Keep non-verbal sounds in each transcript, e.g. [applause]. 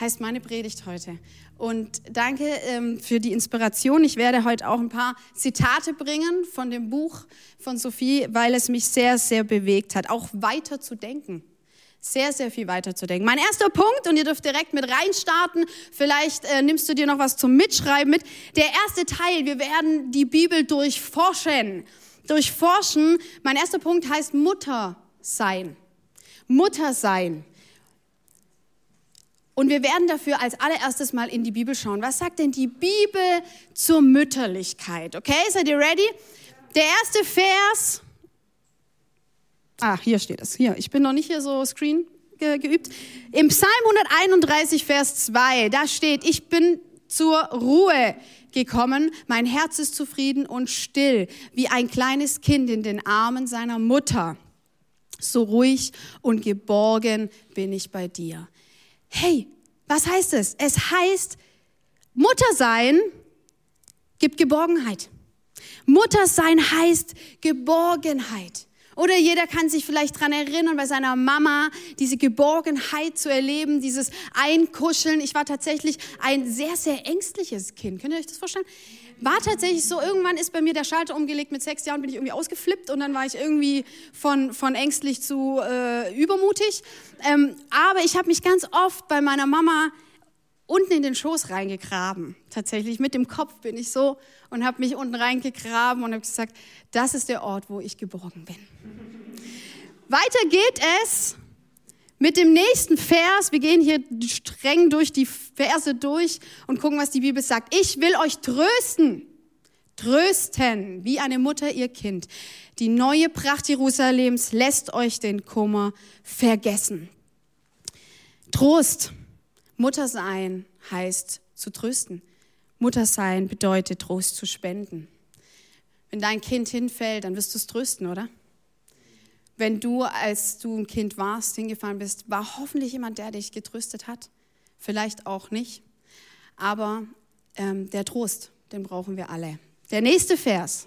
heißt meine Predigt heute. Und danke ähm, für die Inspiration. Ich werde heute auch ein paar Zitate bringen von dem Buch von Sophie, weil es mich sehr, sehr bewegt hat, auch weiter zu denken. Sehr, sehr viel weiter zu denken. Mein erster Punkt, und ihr dürft direkt mit reinstarten, vielleicht äh, nimmst du dir noch was zum Mitschreiben mit. Der erste Teil, wir werden die Bibel durchforschen. Durchforschen. Mein erster Punkt heißt Mutter sein. Mutter sein. Und wir werden dafür als allererstes mal in die Bibel schauen. Was sagt denn die Bibel zur Mütterlichkeit? Okay, seid ihr ready? Der erste Vers. Ah, hier steht es. Hier, ich bin noch nicht hier so Screen ge geübt. Im Psalm 131, Vers 2, da steht, ich bin zur Ruhe gekommen, mein Herz ist zufrieden und still, wie ein kleines Kind in den Armen seiner Mutter. So ruhig und geborgen bin ich bei dir. Hey, was heißt es? Es heißt, Mutter sein gibt Geborgenheit. Mutter sein heißt Geborgenheit. Oder jeder kann sich vielleicht daran erinnern, bei seiner Mama diese Geborgenheit zu erleben, dieses Einkuscheln. Ich war tatsächlich ein sehr, sehr ängstliches Kind. Könnt ihr euch das vorstellen? War tatsächlich so, irgendwann ist bei mir der Schalter umgelegt, mit sechs Jahren bin ich irgendwie ausgeflippt und dann war ich irgendwie von, von ängstlich zu äh, übermutig. Ähm, aber ich habe mich ganz oft bei meiner Mama unten in den Schoß reingegraben. Tatsächlich mit dem Kopf bin ich so und habe mich unten reingegraben und habe gesagt, das ist der Ort, wo ich geborgen bin. Weiter geht es mit dem nächsten Vers, wir gehen hier streng durch die Verse durch und gucken, was die Bibel sagt. Ich will euch trösten, trösten, wie eine Mutter ihr Kind. Die neue Pracht Jerusalems lässt euch den Kummer vergessen. Trost, Mutter sein heißt zu trösten. Mutter sein bedeutet Trost zu spenden. Wenn dein Kind hinfällt, dann wirst du es trösten, oder? Wenn du, als du ein Kind warst, hingefallen bist, war hoffentlich jemand, der dich getröstet hat. Vielleicht auch nicht. Aber ähm, der Trost, den brauchen wir alle. Der nächste Vers.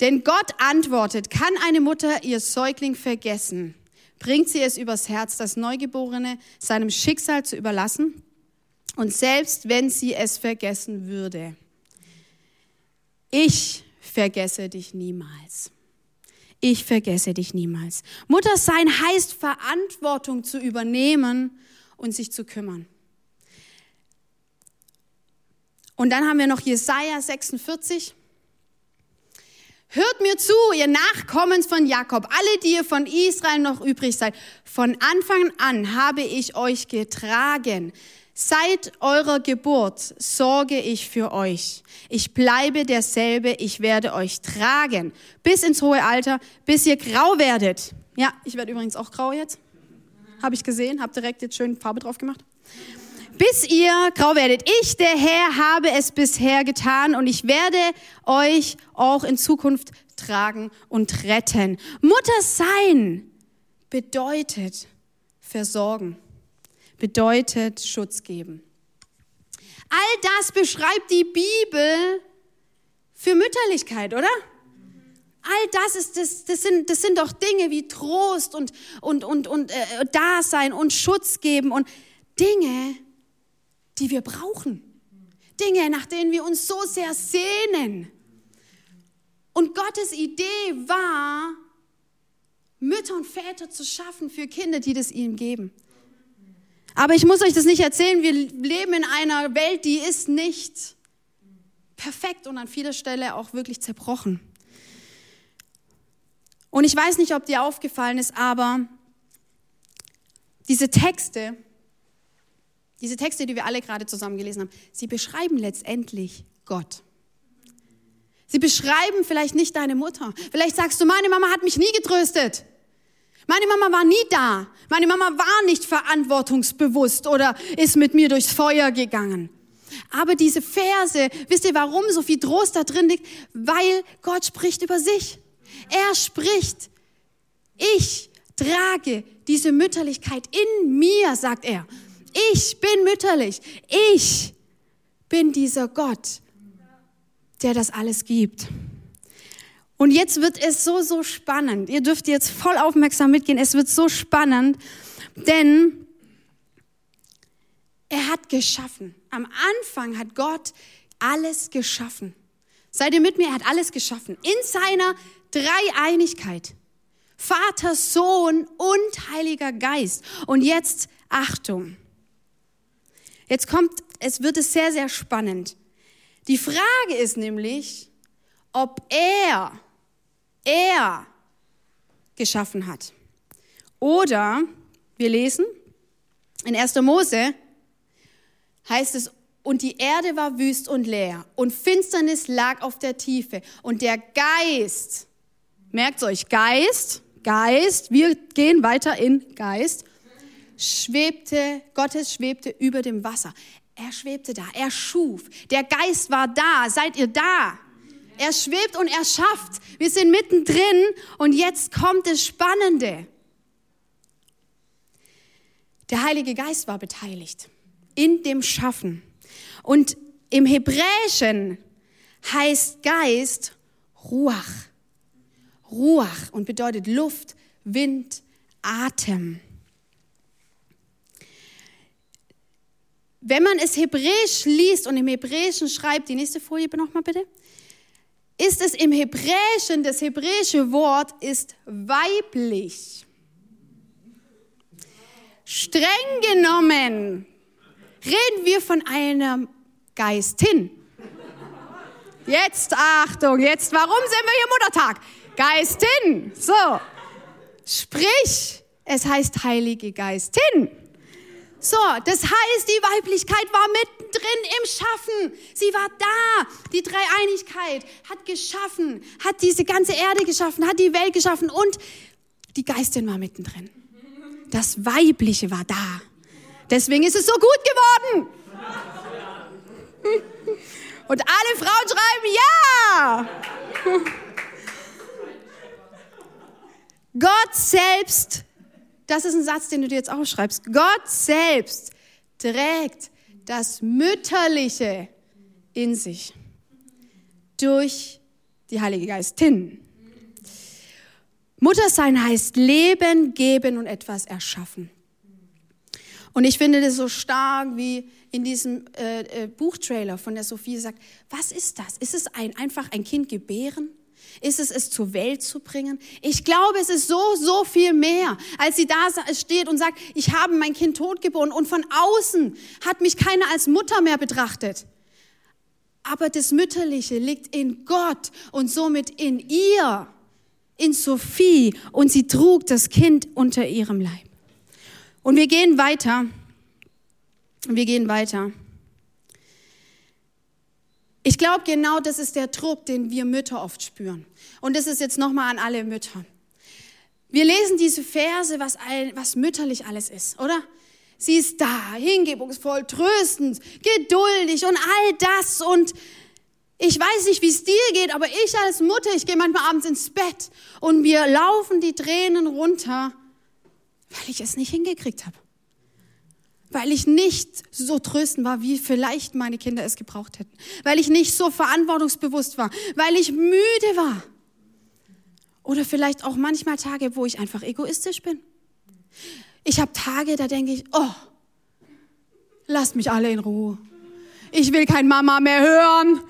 Denn Gott antwortet, kann eine Mutter ihr Säugling vergessen? Bringt sie es übers Herz, das Neugeborene seinem Schicksal zu überlassen? Und selbst wenn sie es vergessen würde, ich vergesse dich niemals ich vergesse dich niemals. Mutter sein heißt Verantwortung zu übernehmen und sich zu kümmern. Und dann haben wir noch Jesaja 46. Hört mir zu, ihr Nachkommens von Jakob, alle, die ihr von Israel noch übrig seid. Von Anfang an habe ich euch getragen. Seit eurer Geburt sorge ich für euch. Ich bleibe derselbe, ich werde euch tragen bis ins hohe Alter, bis ihr grau werdet. Ja, ich werde übrigens auch grau jetzt. Habe ich gesehen, habe direkt jetzt schön Farbe drauf gemacht. Bis ihr grau werdet. Ich, der Herr, habe es bisher getan und ich werde euch auch in Zukunft tragen und retten. Mutter sein bedeutet versorgen bedeutet Schutz geben. All das beschreibt die Bibel für Mütterlichkeit, oder? All das, ist, das, das, sind, das sind doch Dinge wie Trost und, und, und, und äh, Dasein und Schutz geben und Dinge, die wir brauchen. Dinge, nach denen wir uns so sehr sehnen. Und Gottes Idee war, Mütter und Väter zu schaffen für Kinder, die das ihm geben. Aber ich muss euch das nicht erzählen. Wir leben in einer Welt, die ist nicht perfekt und an vieler Stelle auch wirklich zerbrochen. Und ich weiß nicht, ob dir aufgefallen ist, aber diese Texte, diese Texte, die wir alle gerade zusammen gelesen haben, sie beschreiben letztendlich Gott. Sie beschreiben vielleicht nicht deine Mutter. Vielleicht sagst du, meine Mama hat mich nie getröstet. Meine Mama war nie da. Meine Mama war nicht verantwortungsbewusst oder ist mit mir durchs Feuer gegangen. Aber diese Verse, wisst ihr, warum so viel Trost da drin liegt? Weil Gott spricht über sich. Er spricht. Ich trage diese Mütterlichkeit in mir, sagt er. Ich bin mütterlich. Ich bin dieser Gott, der das alles gibt. Und jetzt wird es so, so spannend. Ihr dürft jetzt voll aufmerksam mitgehen. Es wird so spannend, denn er hat geschaffen. Am Anfang hat Gott alles geschaffen. Seid ihr mit mir? Er hat alles geschaffen. In seiner Dreieinigkeit. Vater, Sohn und Heiliger Geist. Und jetzt Achtung. Jetzt kommt, es wird es sehr, sehr spannend. Die Frage ist nämlich, ob er, er geschaffen hat. Oder, wir lesen, in 1. Mose heißt es, und die Erde war wüst und leer und Finsternis lag auf der Tiefe und der Geist, merkt euch, Geist, Geist, wir gehen weiter in Geist, schwebte, Gottes schwebte über dem Wasser. Er schwebte da, er schuf. Der Geist war da. Seid ihr da? Er schwebt und er schafft. Wir sind mittendrin und jetzt kommt das Spannende. Der Heilige Geist war beteiligt in dem Schaffen. Und im Hebräischen heißt Geist Ruach. Ruach und bedeutet Luft, Wind, Atem. Wenn man es hebräisch liest und im Hebräischen schreibt, die nächste Folie nochmal bitte, ist es im Hebräischen, das hebräische Wort ist weiblich. Streng genommen reden wir von einer Geistin. Jetzt Achtung, jetzt, warum sind wir hier Muttertag? Geistin. So. Sprich, es heißt Heilige Geistin. So, das heißt, die Weiblichkeit war mittendrin im Schaffen. Sie war da. Die Dreieinigkeit hat geschaffen, hat diese ganze Erde geschaffen, hat die Welt geschaffen und die Geistin war mittendrin. Das Weibliche war da. Deswegen ist es so gut geworden. [laughs] Und alle Frauen schreiben ja. [laughs] Gott selbst das ist ein Satz, den du dir jetzt aufschreibst. Gott selbst trägt das Mütterliche in sich durch die Heilige Geistin. Muttersein heißt leben, geben und etwas erschaffen. Und ich finde das so stark, wie in diesem äh, äh, Buchtrailer von der Sophie sagt, was ist das? Ist es ein, einfach ein Kind gebären? Ist es, es zur Welt zu bringen? Ich glaube, es ist so, so viel mehr, als sie da steht und sagt, ich habe mein Kind totgeboren und von außen hat mich keiner als Mutter mehr betrachtet. Aber das Mütterliche liegt in Gott und somit in ihr, in Sophie und sie trug das Kind unter ihrem Leib. Und wir gehen weiter. Wir gehen weiter. Ich glaube, genau das ist der Druck, den wir Mütter oft spüren. Und das ist jetzt nochmal an alle Mütter. Wir lesen diese Verse, was, was mütterlich alles ist, oder? Sie ist da, hingebungsvoll, tröstend, geduldig und all das. Und ich weiß nicht, wie es dir geht, aber ich als Mutter, ich gehe manchmal abends ins Bett und mir laufen die Tränen runter, weil ich es nicht hingekriegt habe weil ich nicht so trösten war, wie vielleicht meine Kinder es gebraucht hätten, weil ich nicht so verantwortungsbewusst war, weil ich müde war. Oder vielleicht auch manchmal Tage, wo ich einfach egoistisch bin. Ich habe Tage, da denke ich, oh, lasst mich alle in Ruhe. Ich will kein Mama mehr hören.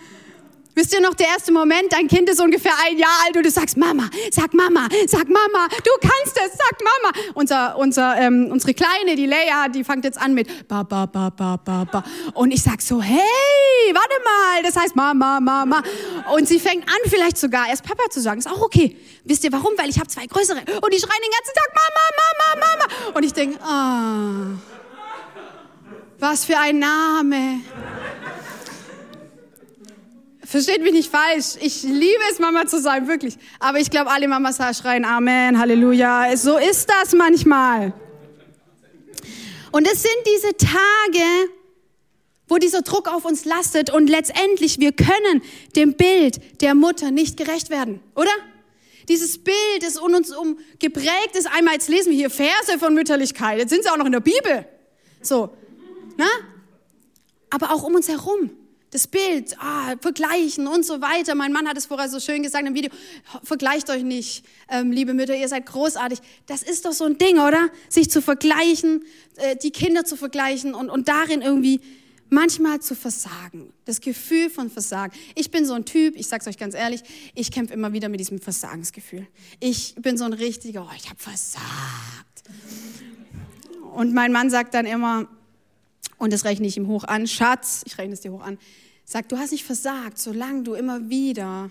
Wisst ihr noch, der erste Moment, dein Kind ist ungefähr ein Jahr alt und du sagst, Mama, sag Mama, sag Mama, du kannst es, sag Mama. Unser, unser, ähm, unsere Kleine, die Leia, die fängt jetzt an mit ba, ba, ba, ba, ba, ba. Und ich sag so, hey, warte mal, das heißt Mama, Mama. Und sie fängt an, vielleicht sogar erst Papa zu sagen. Ist auch okay. Wisst ihr warum? Weil ich habe zwei größere und die schreien den ganzen Tag Mama, Mama, Mama. Und ich denke, ah, was für ein Name versteht mich nicht falsch. Ich liebe es, Mama zu sein, wirklich. Aber ich glaube, alle Mamas schreien Amen, Halleluja. So ist das manchmal. Und es sind diese Tage, wo dieser Druck auf uns lastet und letztendlich wir können dem Bild der Mutter nicht gerecht werden, oder? Dieses Bild, das in uns um geprägt ist, einmal jetzt lesen wir hier Verse von Mütterlichkeit, jetzt sind sie auch noch in der Bibel. So, ne? Aber auch um uns herum. Das Bild, ah, vergleichen und so weiter. Mein Mann hat es vorher so schön gesagt im Video. Vergleicht euch nicht, ähm, liebe Mütter, ihr seid großartig. Das ist doch so ein Ding, oder? Sich zu vergleichen, äh, die Kinder zu vergleichen und, und darin irgendwie manchmal zu versagen. Das Gefühl von Versagen. Ich bin so ein Typ, ich sag's euch ganz ehrlich, ich kämpfe immer wieder mit diesem Versagensgefühl. Ich bin so ein richtiger, oh, ich habe versagt. Und mein Mann sagt dann immer, und das rechne ich ihm hoch an, Schatz, ich rechne es dir hoch an, sagt, du hast nicht versagt, solange du immer wieder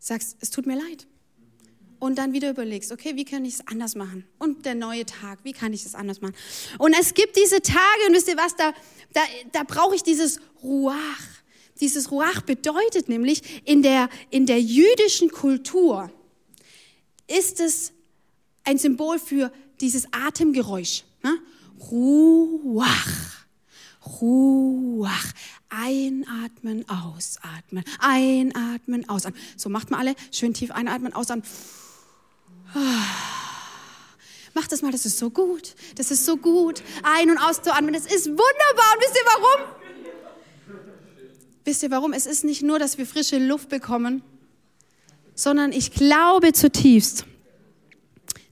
sagst, es tut mir leid. Und dann wieder überlegst, okay, wie kann ich es anders machen? Und der neue Tag, wie kann ich es anders machen? Und es gibt diese Tage, und wisst ihr was, da, da, da brauche ich dieses Ruach. Dieses Ruach bedeutet nämlich, in der, in der jüdischen Kultur ist es ein Symbol für dieses Atemgeräusch. Ne? Ruach. Ruach. Einatmen, ausatmen. Einatmen, ausatmen. So macht man alle. Schön tief einatmen, ausatmen. Macht das mal, das ist so gut. Das ist so gut. Ein- und auszuatmen, das ist wunderbar. Und wisst ihr warum? Wisst ihr warum? Es ist nicht nur, dass wir frische Luft bekommen, sondern ich glaube zutiefst,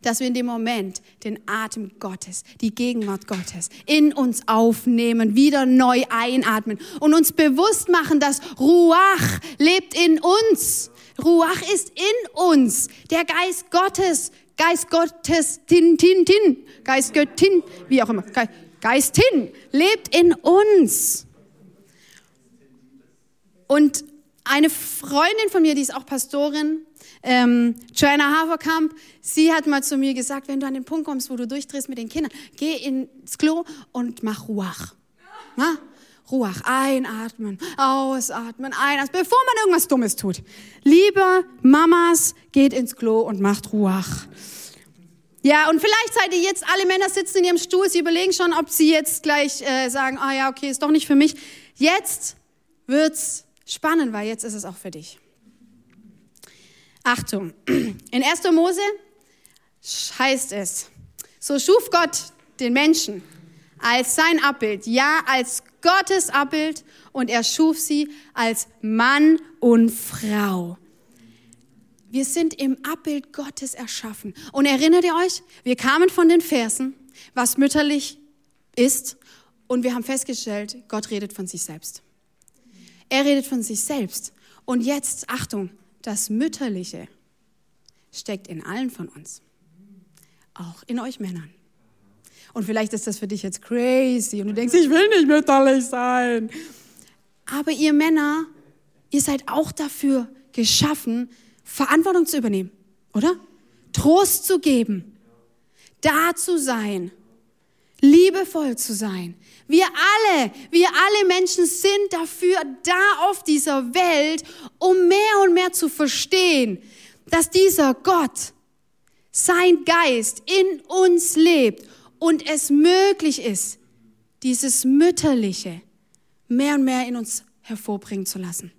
dass wir in dem Moment den Atem Gottes, die Gegenwart Gottes in uns aufnehmen, wieder neu einatmen und uns bewusst machen, dass Ruach lebt in uns. Ruach ist in uns. Der Geist Gottes, Geist Gottes, tin, tin, tin, Geist Göttin, wie auch immer, Geistin lebt in uns. Und eine Freundin von mir, die ist auch Pastorin, ähm, Joanna Haverkamp, sie hat mal zu mir gesagt, wenn du an den Punkt kommst, wo du durchdrehst mit den Kindern, geh ins Klo und mach Ruach. Na? Ruach, einatmen, ausatmen, einatmen, bevor man irgendwas Dummes tut. Lieber Mamas, geht ins Klo und macht Ruach. Ja, und vielleicht seid ihr jetzt, alle Männer sitzen in ihrem Stuhl, sie überlegen schon, ob sie jetzt gleich äh, sagen, ah ja, okay, ist doch nicht für mich. Jetzt wird's spannend, weil jetzt ist es auch für dich. Achtung, in 1. Mose heißt es, so schuf Gott den Menschen als sein Abbild, ja, als Gottes Abbild und er schuf sie als Mann und Frau. Wir sind im Abbild Gottes erschaffen. Und erinnert ihr euch, wir kamen von den Versen, was mütterlich ist, und wir haben festgestellt, Gott redet von sich selbst. Er redet von sich selbst. Und jetzt, Achtung, das Mütterliche steckt in allen von uns. Auch in euch Männern. Und vielleicht ist das für dich jetzt crazy und du denkst, ich will nicht mütterlich sein. Aber ihr Männer, ihr seid auch dafür geschaffen, Verantwortung zu übernehmen, oder? Trost zu geben, da zu sein, liebevoll zu sein. Wir alle, wir alle Menschen sind dafür da auf dieser Welt, um mehr und mehr zu verstehen, dass dieser Gott, sein Geist in uns lebt und es möglich ist, dieses Mütterliche mehr und mehr in uns hervorbringen zu lassen.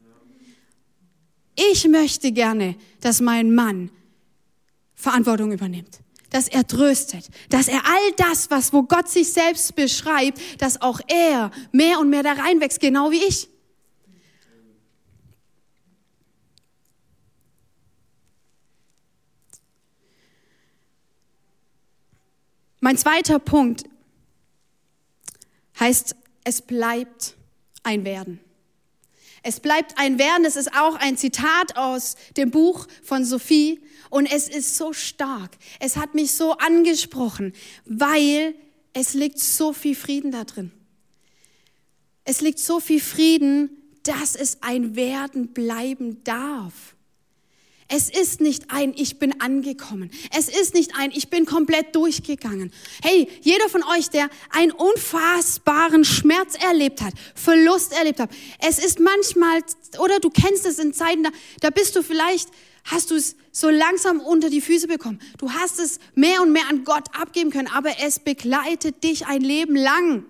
Ich möchte gerne, dass mein Mann Verantwortung übernimmt, dass er tröstet, dass er all das, was wo Gott sich selbst beschreibt, dass auch er mehr und mehr da reinwächst, genau wie ich. Mein zweiter Punkt heißt, es bleibt ein Werden. Es bleibt ein Werden, das ist auch ein Zitat aus dem Buch von Sophie und es ist so stark. Es hat mich so angesprochen, weil es liegt so viel Frieden da drin. Es liegt so viel Frieden, dass es ein Werden bleiben darf. Es ist nicht ein, ich bin angekommen. Es ist nicht ein, ich bin komplett durchgegangen. Hey, jeder von euch, der einen unfassbaren Schmerz erlebt hat, Verlust erlebt hat. Es ist manchmal, oder du kennst es in Zeiten, da, da bist du vielleicht, hast du es so langsam unter die Füße bekommen. Du hast es mehr und mehr an Gott abgeben können, aber es begleitet dich ein Leben lang.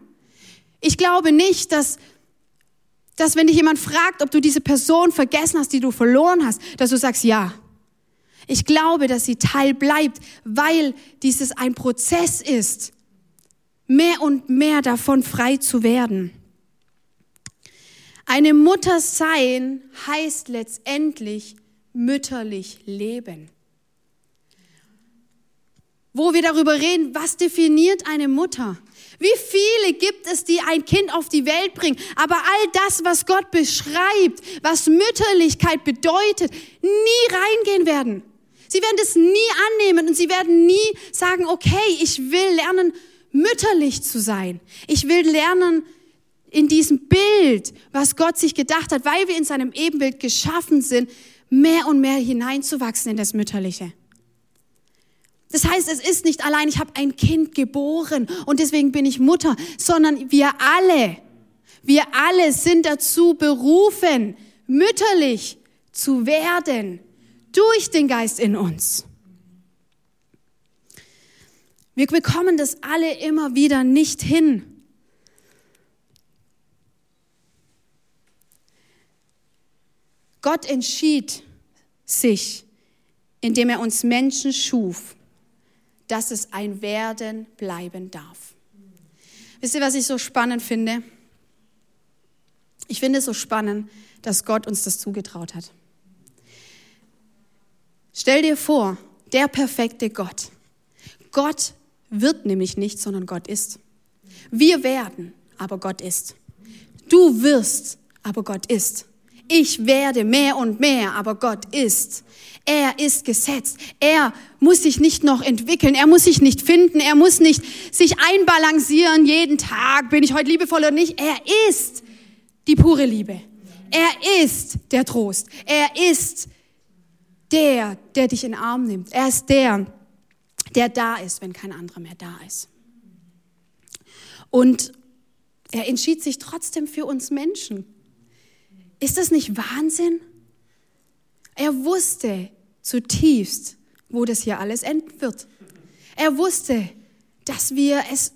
Ich glaube nicht, dass dass wenn dich jemand fragt, ob du diese Person vergessen hast, die du verloren hast, dass du sagst, ja. Ich glaube, dass sie Teil bleibt, weil dieses ein Prozess ist, mehr und mehr davon frei zu werden. Eine Mutter sein heißt letztendlich mütterlich leben. Wo wir darüber reden, was definiert eine Mutter? Wie viele gibt es, die ein Kind auf die Welt bringen, aber all das, was Gott beschreibt, was Mütterlichkeit bedeutet, nie reingehen werden. Sie werden das nie annehmen und sie werden nie sagen, okay, ich will lernen, mütterlich zu sein. Ich will lernen, in diesem Bild, was Gott sich gedacht hat, weil wir in seinem Ebenbild geschaffen sind, mehr und mehr hineinzuwachsen in das Mütterliche. Das heißt, es ist nicht allein, ich habe ein Kind geboren und deswegen bin ich Mutter, sondern wir alle, wir alle sind dazu berufen, mütterlich zu werden durch den Geist in uns. Wir bekommen das alle immer wieder nicht hin. Gott entschied sich, indem er uns Menschen schuf, dass es ein Werden bleiben darf. Wisst ihr, was ich so spannend finde? Ich finde es so spannend, dass Gott uns das zugetraut hat. Stell dir vor, der perfekte Gott. Gott wird nämlich nicht, sondern Gott ist. Wir werden, aber Gott ist. Du wirst, aber Gott ist. Ich werde mehr und mehr, aber Gott ist. Er ist gesetzt. Er muss sich nicht noch entwickeln. Er muss sich nicht finden. Er muss nicht sich einbalancieren jeden Tag. Bin ich heute liebevoll oder nicht? Er ist die pure Liebe. Er ist der Trost. Er ist der, der dich in den Arm nimmt. Er ist der, der da ist, wenn kein anderer mehr da ist. Und er entschied sich trotzdem für uns Menschen. Ist das nicht Wahnsinn? Er wusste zutiefst, wo das hier alles enden wird. Er wusste, dass wir es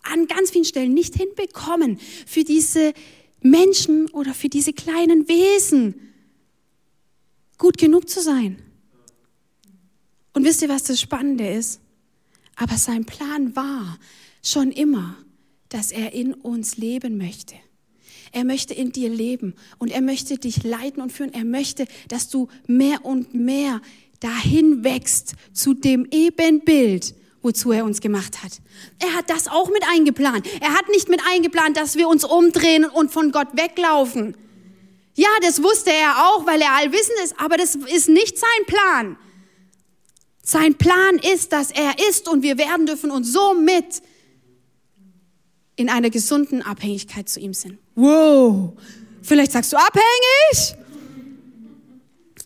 an ganz vielen Stellen nicht hinbekommen, für diese Menschen oder für diese kleinen Wesen gut genug zu sein. Und wisst ihr, was das Spannende ist? Aber sein Plan war schon immer, dass er in uns leben möchte. Er möchte in dir leben und er möchte dich leiten und führen. Er möchte, dass du mehr und mehr dahin wächst zu dem Ebenbild, wozu er uns gemacht hat. Er hat das auch mit eingeplant. Er hat nicht mit eingeplant, dass wir uns umdrehen und von Gott weglaufen. Ja, das wusste er auch, weil er allwissend ist, aber das ist nicht sein Plan. Sein Plan ist, dass er ist und wir werden dürfen und somit in einer gesunden Abhängigkeit zu ihm sind. Wow, vielleicht sagst du abhängig?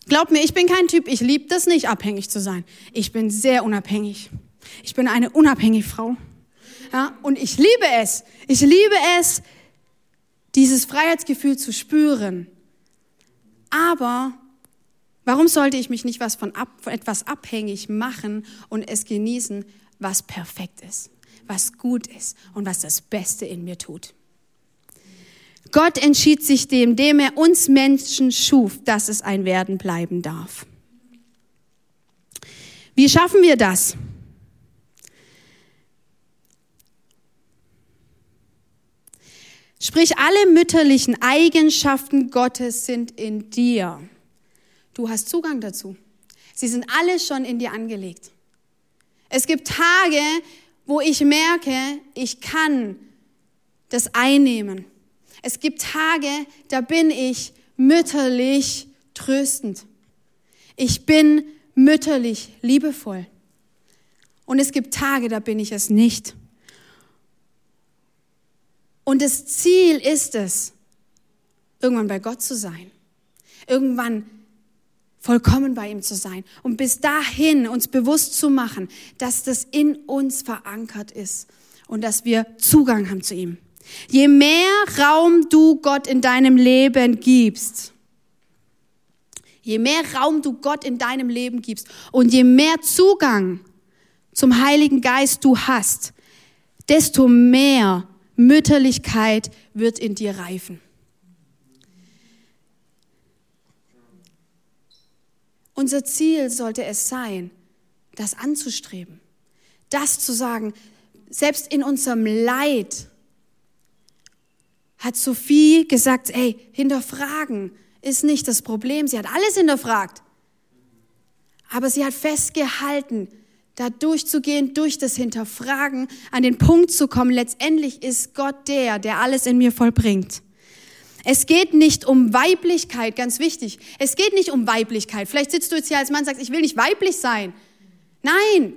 Glaub mir, ich bin kein Typ, ich liebe das nicht, abhängig zu sein. Ich bin sehr unabhängig. Ich bin eine unabhängige Frau. Ja, und ich liebe es. Ich liebe es, dieses Freiheitsgefühl zu spüren. Aber warum sollte ich mich nicht was von, ab, von etwas abhängig machen und es genießen, was perfekt ist? was gut ist und was das Beste in mir tut. Gott entschied sich dem, dem er uns Menschen schuf, dass es ein Werden bleiben darf. Wie schaffen wir das? Sprich, alle mütterlichen Eigenschaften Gottes sind in dir. Du hast Zugang dazu. Sie sind alle schon in dir angelegt. Es gibt Tage, wo ich merke, ich kann das einnehmen. Es gibt Tage, da bin ich mütterlich tröstend. Ich bin mütterlich liebevoll. Und es gibt Tage, da bin ich es nicht. Und das Ziel ist es, irgendwann bei Gott zu sein. Irgendwann vollkommen bei ihm zu sein und bis dahin uns bewusst zu machen, dass das in uns verankert ist und dass wir Zugang haben zu ihm. Je mehr Raum du Gott in deinem Leben gibst, je mehr Raum du Gott in deinem Leben gibst und je mehr Zugang zum Heiligen Geist du hast, desto mehr Mütterlichkeit wird in dir reifen. Unser Ziel sollte es sein, das anzustreben, das zu sagen, selbst in unserem Leid hat Sophie gesagt, ey, hinterfragen ist nicht das Problem. Sie hat alles hinterfragt. Aber sie hat festgehalten, da durchzugehen, durch das Hinterfragen, an den Punkt zu kommen. Letztendlich ist Gott der, der alles in mir vollbringt. Es geht nicht um Weiblichkeit, ganz wichtig. Es geht nicht um Weiblichkeit. Vielleicht sitzt du jetzt hier als Mann und sagst, ich will nicht weiblich sein. Nein,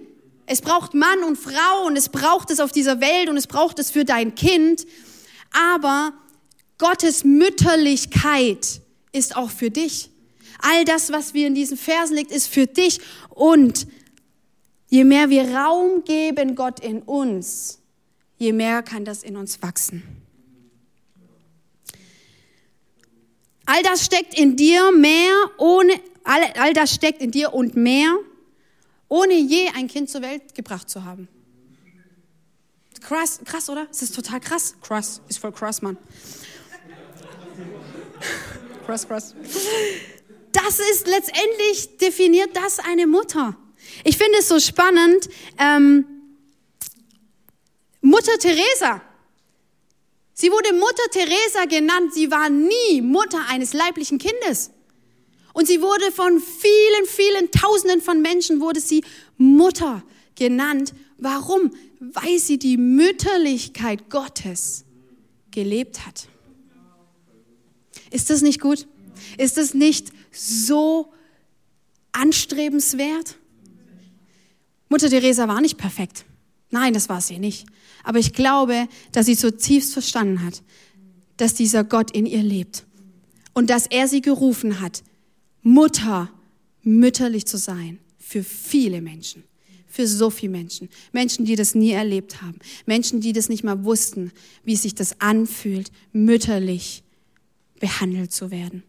es braucht Mann und Frau und es braucht es auf dieser Welt und es braucht es für dein Kind. Aber Gottes Mütterlichkeit ist auch für dich. All das, was wir in diesen Versen liegt, ist für dich. Und je mehr wir Raum geben Gott in uns, je mehr kann das in uns wachsen. All das steckt in dir mehr, ohne, all, all das steckt in dir und mehr, ohne je ein Kind zur Welt gebracht zu haben. Krass, krass, oder? Es ist total krass. Krass, ist voll krass, Mann. krass, krass. Das ist letztendlich definiert das eine Mutter. Ich finde es so spannend. Ähm, Mutter Teresa. Sie wurde Mutter Teresa genannt. Sie war nie Mutter eines leiblichen Kindes. Und sie wurde von vielen, vielen Tausenden von Menschen wurde sie Mutter genannt. Warum? Weil sie die Mütterlichkeit Gottes gelebt hat. Ist das nicht gut? Ist das nicht so anstrebenswert? Mutter Teresa war nicht perfekt. Nein, das war sie nicht. Aber ich glaube, dass sie so tiefst verstanden hat, dass dieser Gott in ihr lebt und dass er sie gerufen hat, Mutter, mütterlich zu sein für viele Menschen, für so viele Menschen. Menschen, die das nie erlebt haben. Menschen, die das nicht mal wussten, wie sich das anfühlt, mütterlich behandelt zu werden.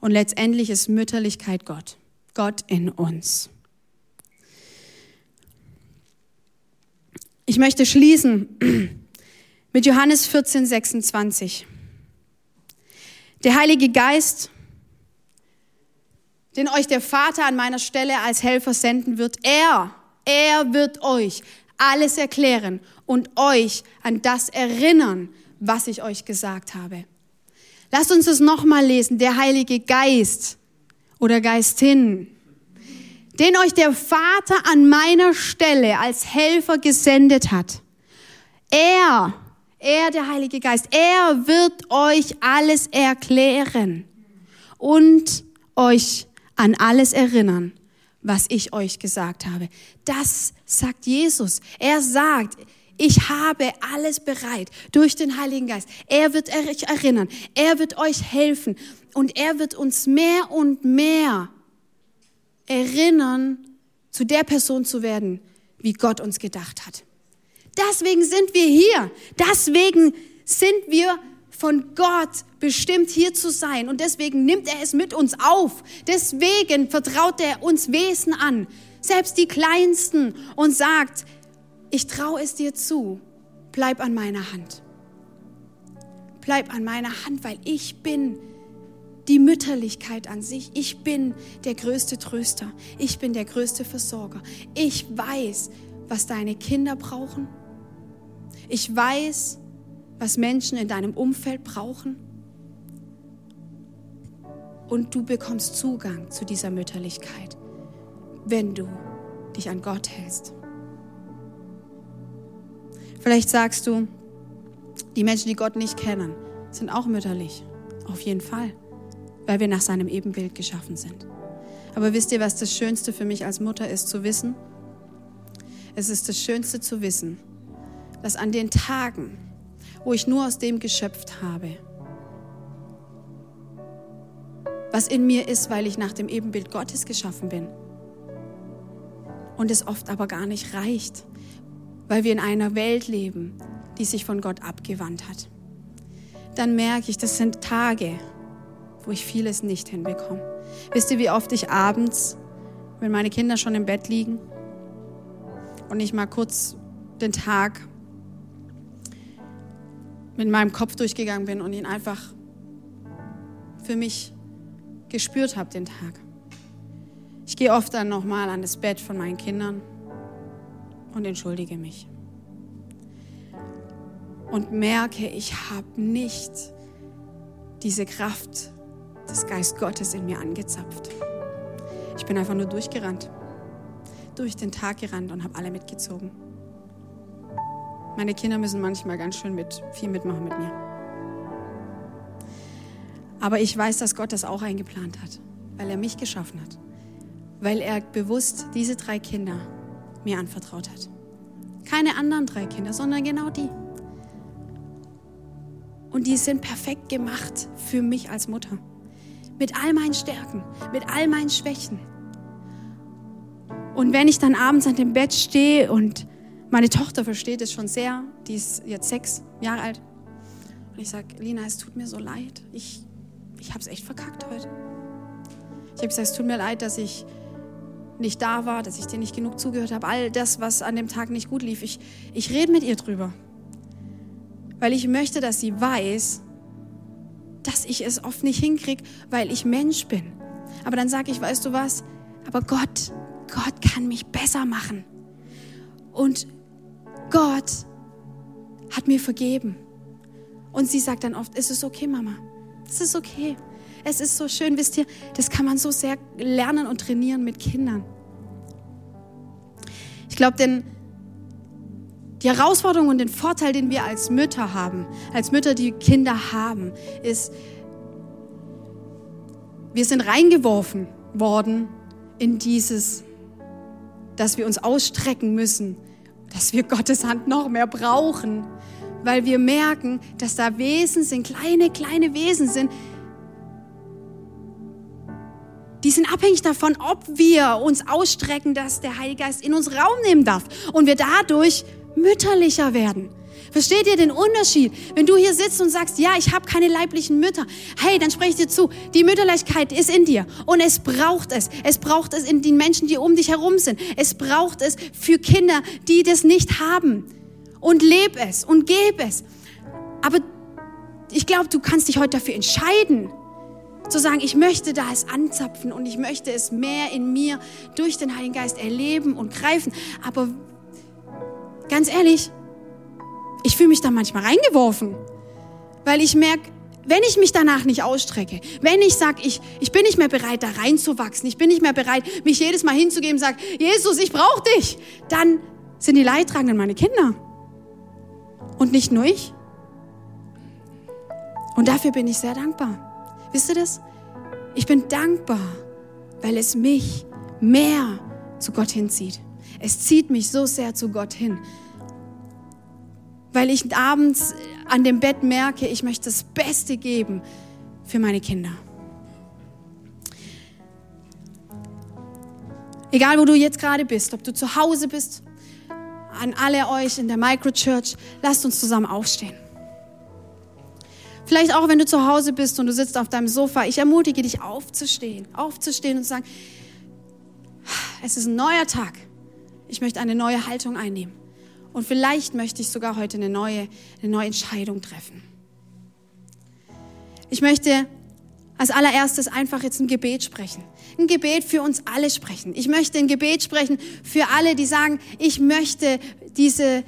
Und letztendlich ist Mütterlichkeit Gott. Gott in uns. Ich möchte schließen mit Johannes 14, 26. Der Heilige Geist, den euch der Vater an meiner Stelle als Helfer senden wird, er, er wird euch alles erklären und euch an das erinnern, was ich euch gesagt habe. Lasst uns es nochmal lesen. Der Heilige Geist oder Geistin, den euch der Vater an meiner Stelle als Helfer gesendet hat. Er, er, der Heilige Geist, er wird euch alles erklären und euch an alles erinnern, was ich euch gesagt habe. Das sagt Jesus. Er sagt, ich habe alles bereit durch den Heiligen Geist. Er wird euch erinnern, er wird euch helfen und er wird uns mehr und mehr erinnern, zu der Person zu werden, wie Gott uns gedacht hat. Deswegen sind wir hier. Deswegen sind wir von Gott bestimmt hier zu sein. Und deswegen nimmt er es mit uns auf. Deswegen vertraut er uns Wesen an, selbst die Kleinsten, und sagt, ich traue es dir zu, bleib an meiner Hand. Bleib an meiner Hand, weil ich bin die Mütterlichkeit an sich. Ich bin der größte Tröster. Ich bin der größte Versorger. Ich weiß, was deine Kinder brauchen. Ich weiß, was Menschen in deinem Umfeld brauchen. Und du bekommst Zugang zu dieser Mütterlichkeit, wenn du dich an Gott hältst. Vielleicht sagst du, die Menschen, die Gott nicht kennen, sind auch mütterlich. Auf jeden Fall weil wir nach seinem Ebenbild geschaffen sind. Aber wisst ihr, was das Schönste für mich als Mutter ist zu wissen? Es ist das Schönste zu wissen, dass an den Tagen, wo ich nur aus dem geschöpft habe, was in mir ist, weil ich nach dem Ebenbild Gottes geschaffen bin. Und es oft aber gar nicht reicht, weil wir in einer Welt leben, die sich von Gott abgewandt hat. Dann merke ich, das sind Tage, wo ich vieles nicht hinbekomme. Wisst ihr, wie oft ich abends, wenn meine Kinder schon im Bett liegen und ich mal kurz den Tag mit meinem Kopf durchgegangen bin und ihn einfach für mich gespürt habe, den Tag. Ich gehe oft dann nochmal an das Bett von meinen Kindern und entschuldige mich. Und merke, ich habe nicht diese Kraft des Geist Gottes in mir angezapft. Ich bin einfach nur durchgerannt, durch den Tag gerannt und habe alle mitgezogen. Meine Kinder müssen manchmal ganz schön mit, viel mitmachen mit mir. Aber ich weiß, dass Gott das auch eingeplant hat, weil er mich geschaffen hat, weil er bewusst diese drei Kinder mir anvertraut hat. Keine anderen drei Kinder, sondern genau die. Und die sind perfekt gemacht für mich als Mutter. Mit all meinen Stärken, mit all meinen Schwächen. Und wenn ich dann abends an dem Bett stehe und meine Tochter versteht es schon sehr, die ist jetzt sechs Jahre alt. Und ich sage, Lina, es tut mir so leid. Ich, ich habe es echt verkackt heute. Ich habe gesagt, es tut mir leid, dass ich nicht da war, dass ich dir nicht genug zugehört habe. All das, was an dem Tag nicht gut lief. Ich, ich rede mit ihr drüber. Weil ich möchte, dass sie weiß, dass ich es oft nicht hinkriege, weil ich Mensch bin. Aber dann sage ich, weißt du was? Aber Gott, Gott kann mich besser machen. Und Gott hat mir vergeben. Und sie sagt dann oft, es ist okay, Mama. Es ist okay. Es ist so schön, wisst ihr, das kann man so sehr lernen und trainieren mit Kindern. Ich glaube, denn die Herausforderung und den Vorteil, den wir als Mütter haben, als Mütter, die Kinder haben, ist, wir sind reingeworfen worden in dieses, dass wir uns ausstrecken müssen, dass wir Gottes Hand noch mehr brauchen, weil wir merken, dass da Wesen sind, kleine, kleine Wesen sind, die sind abhängig davon, ob wir uns ausstrecken, dass der Heilige Geist in uns Raum nehmen darf und wir dadurch mütterlicher werden. Versteht ihr den Unterschied? Wenn du hier sitzt und sagst, ja, ich habe keine leiblichen Mütter, hey, dann spreche ich dir zu, die Mütterlichkeit ist in dir und es braucht es. Es braucht es in den Menschen, die um dich herum sind. Es braucht es für Kinder, die das nicht haben. Und leb es und geb es. Aber ich glaube, du kannst dich heute dafür entscheiden, zu sagen, ich möchte da es anzapfen und ich möchte es mehr in mir durch den Heiligen Geist erleben und greifen. Aber ganz ehrlich, ich fühle mich da manchmal reingeworfen, weil ich merke, wenn ich mich danach nicht ausstrecke, wenn ich sage, ich, ich bin nicht mehr bereit, da reinzuwachsen, ich bin nicht mehr bereit, mich jedes Mal hinzugeben sage, Jesus, ich brauche dich, dann sind die Leidtragenden meine Kinder. Und nicht nur ich. Und dafür bin ich sehr dankbar. Wisst ihr das? Ich bin dankbar, weil es mich mehr zu Gott hinzieht. Es zieht mich so sehr zu Gott hin, weil ich abends an dem Bett merke, ich möchte das Beste geben für meine Kinder. Egal, wo du jetzt gerade bist, ob du zu Hause bist, an alle euch in der Microchurch, lasst uns zusammen aufstehen. Vielleicht auch, wenn du zu Hause bist und du sitzt auf deinem Sofa, ich ermutige dich aufzustehen, aufzustehen und zu sagen, es ist ein neuer Tag. Ich möchte eine neue Haltung einnehmen. Und vielleicht möchte ich sogar heute eine neue, eine neue Entscheidung treffen. Ich möchte als allererstes einfach jetzt ein Gebet sprechen. Ein Gebet für uns alle sprechen. Ich möchte ein Gebet sprechen für alle, die sagen, ich möchte diese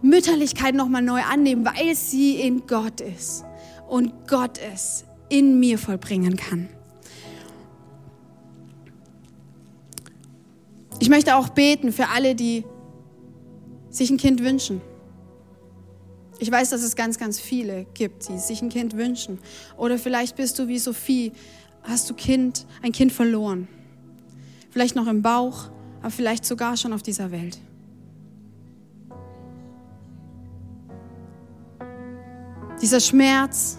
Mütterlichkeit nochmal neu annehmen, weil sie in Gott ist und Gott es in mir vollbringen kann. Ich möchte auch beten für alle, die sich ein Kind wünschen. Ich weiß, dass es ganz, ganz viele gibt, die sich ein Kind wünschen. Oder vielleicht bist du wie Sophie, hast du Kind, ein Kind verloren. Vielleicht noch im Bauch, aber vielleicht sogar schon auf dieser Welt. Dieser Schmerz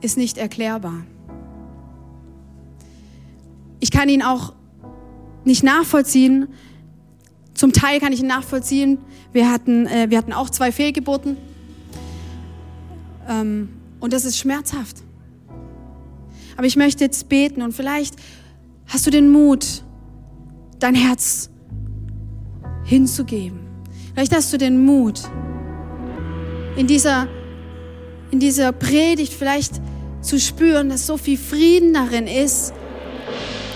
ist nicht erklärbar. ich kann ihn auch nicht nachvollziehen. Zum Teil kann ich ihn nachvollziehen. Wir hatten, äh, wir hatten auch zwei Fehlgeburten. Ähm, und das ist schmerzhaft. Aber ich möchte jetzt beten und vielleicht hast du den Mut, dein Herz hinzugeben. Vielleicht hast du den Mut, in dieser, in dieser Predigt vielleicht zu spüren, dass so viel Frieden darin ist,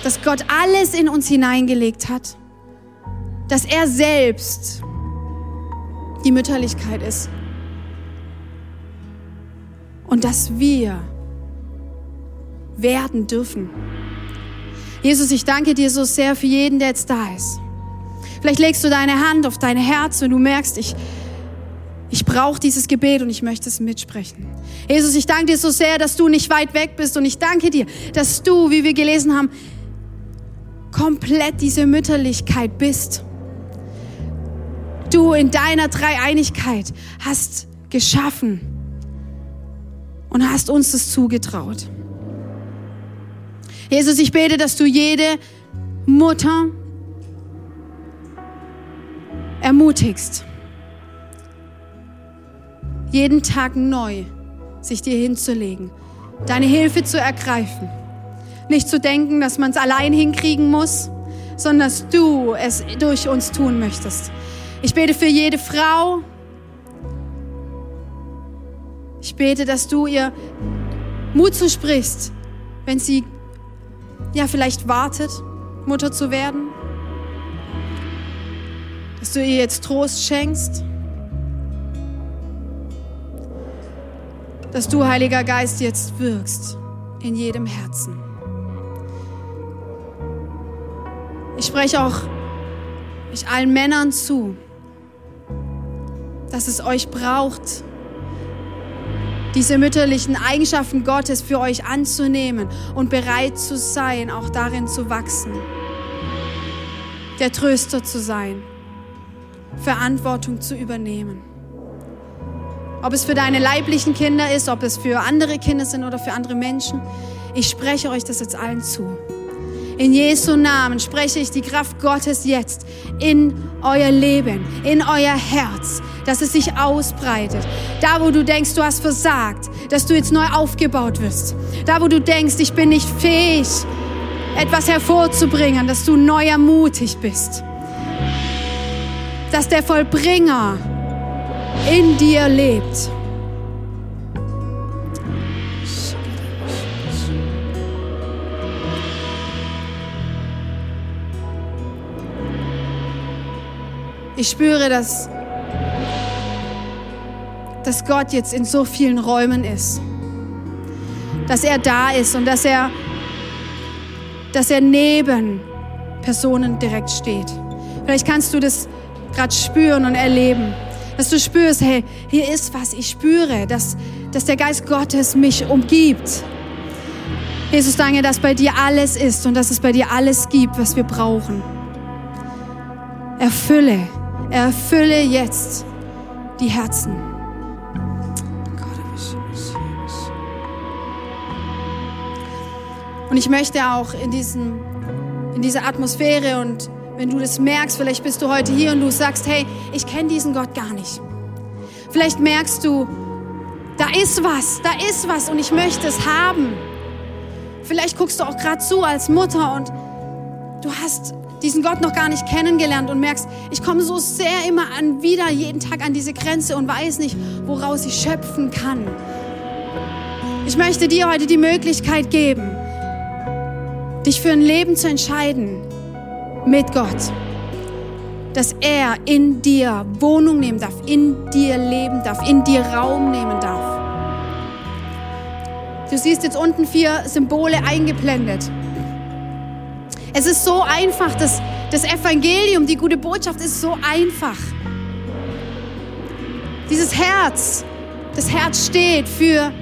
dass Gott alles in uns hineingelegt hat, dass er selbst die Mütterlichkeit ist und dass wir werden dürfen. Jesus, ich danke dir so sehr für jeden, der jetzt da ist. Vielleicht legst du deine Hand auf dein Herz, wenn du merkst, ich, ich brauche dieses Gebet und ich möchte es mitsprechen. Jesus, ich danke dir so sehr, dass du nicht weit weg bist und ich danke dir, dass du, wie wir gelesen haben, komplett diese Mütterlichkeit bist. Du in deiner Dreieinigkeit hast geschaffen und hast uns das zugetraut. Jesus, ich bete, dass du jede Mutter ermutigst, jeden Tag neu sich dir hinzulegen, deine Hilfe zu ergreifen. Nicht zu denken, dass man es allein hinkriegen muss, sondern dass du es durch uns tun möchtest. Ich bete für jede Frau. Ich bete, dass du ihr Mut zusprichst, wenn sie ja vielleicht wartet, Mutter zu werden. Dass du ihr jetzt Trost schenkst. Dass du, Heiliger Geist, jetzt wirkst in jedem Herzen. Ich spreche auch ich allen Männern zu, dass es euch braucht, diese mütterlichen Eigenschaften Gottes für euch anzunehmen und bereit zu sein, auch darin zu wachsen. Der Tröster zu sein, Verantwortung zu übernehmen. Ob es für deine leiblichen Kinder ist, ob es für andere Kinder sind oder für andere Menschen. Ich spreche euch das jetzt allen zu. In Jesu Namen spreche ich die Kraft Gottes jetzt in euer Leben, in euer Herz, dass es sich ausbreitet. Da, wo du denkst, du hast versagt, dass du jetzt neu aufgebaut wirst. Da, wo du denkst, ich bin nicht fähig, etwas hervorzubringen, dass du neu ermutigt bist. Dass der Vollbringer in dir lebt. Ich spüre, dass, dass Gott jetzt in so vielen Räumen ist. Dass er da ist und dass er, dass er neben Personen direkt steht. Vielleicht kannst du das gerade spüren und erleben. Dass du spürst, hey, hier ist was. Ich spüre, dass, dass der Geist Gottes mich umgibt. Jesus, danke, dass bei dir alles ist und dass es bei dir alles gibt, was wir brauchen. Erfülle Erfülle jetzt die Herzen. Und ich möchte auch in, diesem, in dieser Atmosphäre und wenn du das merkst, vielleicht bist du heute hier und du sagst, hey, ich kenne diesen Gott gar nicht. Vielleicht merkst du, da ist was, da ist was und ich möchte es haben. Vielleicht guckst du auch gerade zu als Mutter und du hast diesen Gott noch gar nicht kennengelernt und merkst, ich komme so sehr immer an, wieder jeden Tag an diese Grenze und weiß nicht, woraus ich schöpfen kann. Ich möchte dir heute die Möglichkeit geben, dich für ein Leben zu entscheiden mit Gott. Dass er in dir Wohnung nehmen darf, in dir leben darf, in dir Raum nehmen darf. Du siehst jetzt unten vier Symbole eingeblendet. Es ist so einfach, das, das Evangelium, die gute Botschaft ist so einfach. Dieses Herz, das Herz steht für,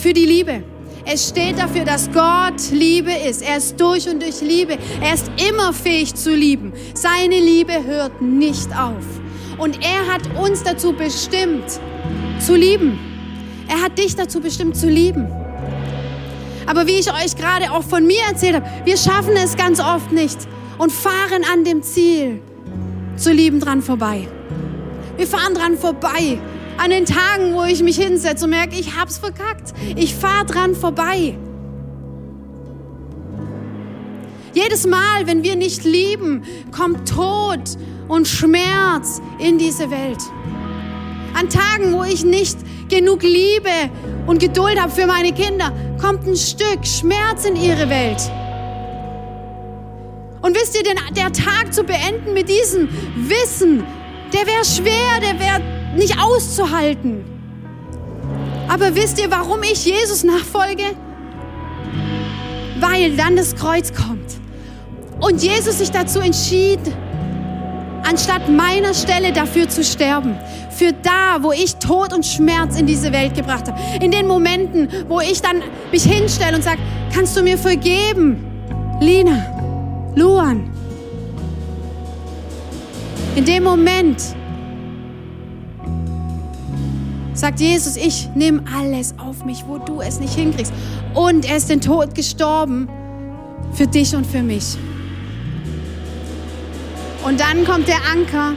für die Liebe. Es steht dafür, dass Gott Liebe ist. Er ist durch und durch Liebe. Er ist immer fähig zu lieben. Seine Liebe hört nicht auf. Und er hat uns dazu bestimmt, zu lieben. Er hat dich dazu bestimmt, zu lieben. Aber wie ich euch gerade auch von mir erzählt habe, wir schaffen es ganz oft nicht und fahren an dem Ziel zu lieben dran vorbei. Wir fahren dran vorbei. An den Tagen, wo ich mich hinsetze und merke, ich hab's verkackt. Ich fahre dran vorbei. Jedes Mal, wenn wir nicht lieben, kommt Tod und Schmerz in diese Welt. An Tagen, wo ich nicht genug Liebe und Geduld habe für meine Kinder, kommt ein Stück Schmerz in ihre Welt. Und wisst ihr, der Tag zu beenden mit diesem Wissen, der wäre schwer, der wäre nicht auszuhalten. Aber wisst ihr, warum ich Jesus nachfolge? Weil dann das Kreuz kommt. Und Jesus sich dazu entschied, anstatt meiner Stelle dafür zu sterben. Für da, wo ich Tod und Schmerz in diese Welt gebracht habe. In den Momenten, wo ich dann mich hinstelle und sage, kannst du mir vergeben? Lina, Luan. In dem Moment sagt Jesus, ich nehme alles auf mich, wo du es nicht hinkriegst. Und er ist den Tod gestorben für dich und für mich. Und dann kommt der Anker.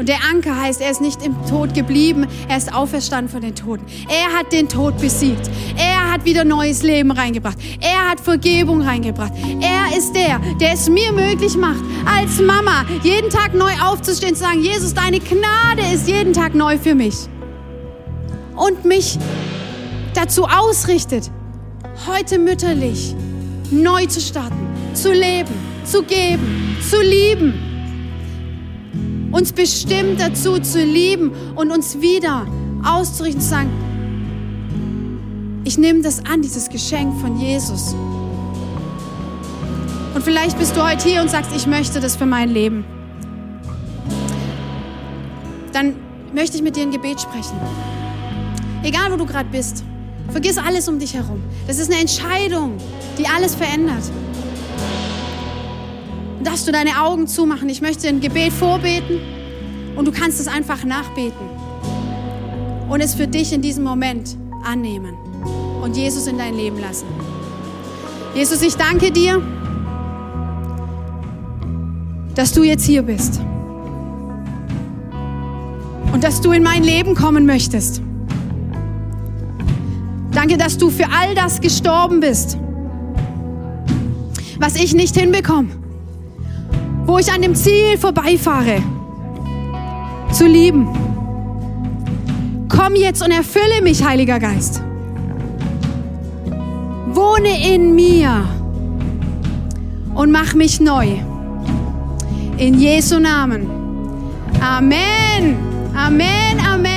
Und der Anker heißt, er ist nicht im Tod geblieben, er ist auferstanden von den Toten. Er hat den Tod besiegt. Er hat wieder neues Leben reingebracht. Er hat Vergebung reingebracht. Er ist der, der es mir möglich macht, als Mama jeden Tag neu aufzustehen, zu sagen, Jesus, deine Gnade ist jeden Tag neu für mich. Und mich dazu ausrichtet, heute mütterlich neu zu starten, zu leben, zu geben, zu lieben. Uns bestimmt dazu zu lieben und uns wieder auszurichten, zu sagen, ich nehme das an, dieses Geschenk von Jesus. Und vielleicht bist du heute hier und sagst, ich möchte das für mein Leben. Dann möchte ich mit dir ein Gebet sprechen. Egal, wo du gerade bist. Vergiss alles um dich herum. Das ist eine Entscheidung, die alles verändert darfst du deine Augen zumachen. Ich möchte ein Gebet vorbeten und du kannst es einfach nachbeten und es für dich in diesem Moment annehmen und Jesus in dein Leben lassen. Jesus, ich danke dir, dass du jetzt hier bist und dass du in mein Leben kommen möchtest. Danke, dass du für all das gestorben bist, was ich nicht hinbekomme wo ich an dem Ziel vorbeifahre, zu lieben. Komm jetzt und erfülle mich, Heiliger Geist. Wohne in mir und mach mich neu. In Jesu Namen. Amen. Amen. Amen.